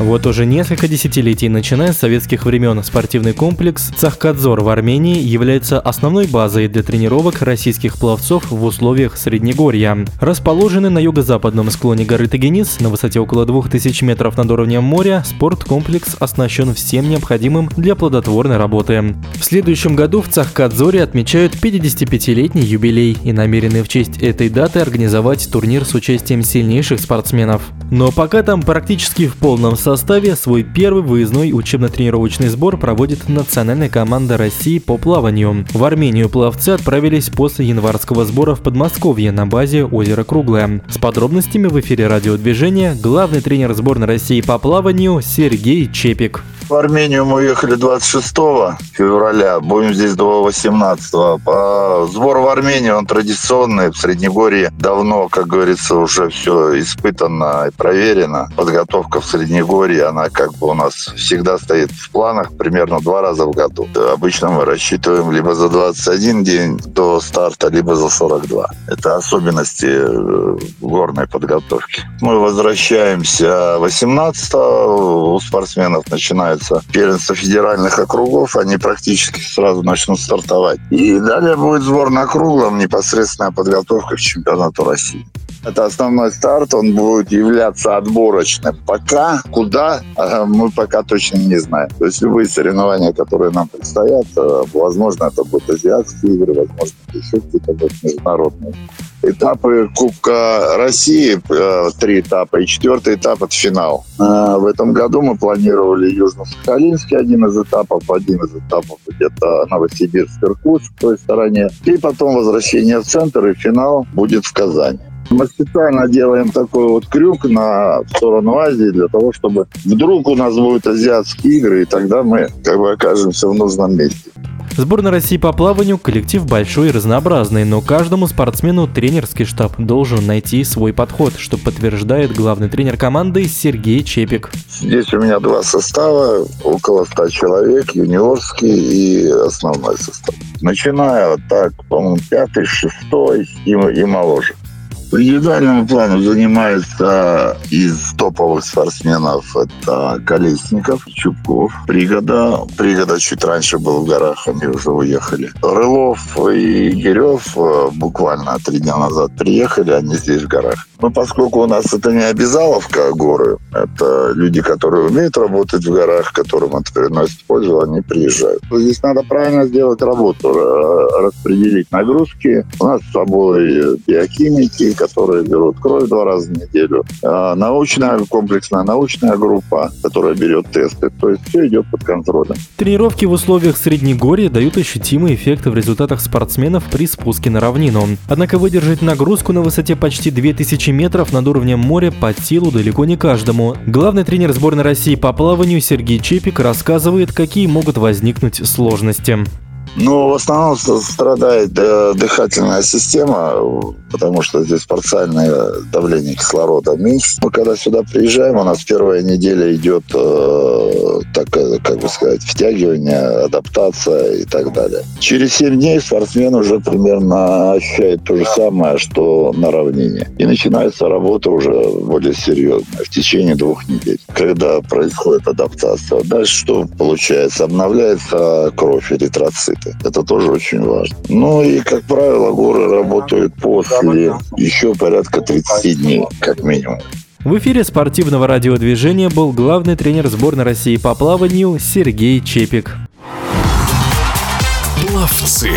Вот уже несколько десятилетий, начиная с советских времен, спортивный комплекс Цахкадзор в Армении является основной базой для тренировок российских пловцов в условиях Среднегорья. Расположенный на юго-западном склоне горы Тагенис на высоте около 2000 метров над уровнем моря, спорткомплекс оснащен всем необходимым для плодотворной работы. В следующем году в Цахкадзоре отмечают 55-летний юбилей и намерены в честь этой даты организовать турнир с участием сильнейших спортсменов. Но пока там практически в полном составе свой первый выездной учебно-тренировочный сбор проводит национальная команда России по плаванию. В Армению пловцы отправились после январского сбора в Подмосковье на базе озера Круглое. С подробностями в эфире радиодвижения главный тренер сборной России по плаванию Сергей Чепик. В Армению мы уехали 26 февраля, будем здесь до 18. По сбор в Армении, он традиционный, в Среднегорье давно, как говорится, уже все испытано и проверено. Подготовка в Среднегорье, она как бы у нас всегда стоит в планах примерно два раза в году. Обычно мы рассчитываем либо за 21 день до старта, либо за 42. Это особенности э, горной подготовки. Мы возвращаемся 18 у спортсменов начинается начнется первенство федеральных округов, они практически сразу начнут стартовать. И далее будет сбор на круглом, непосредственная подготовка к чемпионату России. Это основной старт, он будет являться отборочным. Пока, куда, а, мы пока точно не знаем. То есть любые соревнования, которые нам предстоят, э, возможно, это будут азиатские игры, возможно, еще какие-то будут международные. Этапы Кубка России, э, три этапа, и четвертый этап – это финал. Э, в этом году мы планировали Южно-Сахалинский один из этапов, один из этапов где-то Новосибирск-Иркутск в той стороне, и потом возвращение в центр, и финал будет в Казани. Мы специально делаем такой вот крюк на сторону Азии для того, чтобы вдруг у нас будут азиатские игры, и тогда мы как бы окажемся в нужном месте. Сборная России по плаванию – коллектив большой и разнообразный, но каждому спортсмену тренерский штаб должен найти свой подход, что подтверждает главный тренер команды Сергей Чепик. Здесь у меня два состава, около 100 человек, юниорский и основной состав. Начиная так, по-моему, пятый, шестой и, и моложе. По индивидуальному плану занимается из топовых спортсменов это Колесников, Чубков, Пригода. Пригода чуть раньше был в горах, они уже уехали. Рылов и Гирев э, буквально три дня назад приехали, они здесь в горах. Но поскольку у нас это не обязаловка горы, это люди, которые умеют работать в горах, которым это приносит пользу, они приезжают. Здесь надо правильно сделать работу, распределить нагрузки. У нас с собой биохимики, которые берут кровь два раза в неделю. А научная, комплексная научная группа, которая берет тесты. То есть все идет под контролем. Тренировки в условиях Среднегорья дают ощутимые эффекты в результатах спортсменов при спуске на равнину. Однако выдержать нагрузку на высоте почти 2000 метров над уровнем моря под силу далеко не каждому. Главный тренер сборной России по плаванию Сергей Чепик рассказывает, какие могут возникнуть сложности. Ну, в основном страдает э, дыхательная система, потому что здесь парциальное давление кислорода меньше. Мы когда сюда приезжаем, у нас первая неделя идет, э, так, э, как бы сказать, втягивание, адаптация и так далее. Через 7 дней спортсмен уже примерно ощущает то же самое, что на равнине. И начинается работа уже более серьезная, в течение двух недель, когда происходит адаптация. Дальше что получается? Обновляется кровь, эритроцит это. Это тоже очень важно. Ну и, как правило, горы работают после еще порядка 30 дней, как минимум. В эфире спортивного радиодвижения был главный тренер сборной России по плаванию Сергей Чепик. Пловцы.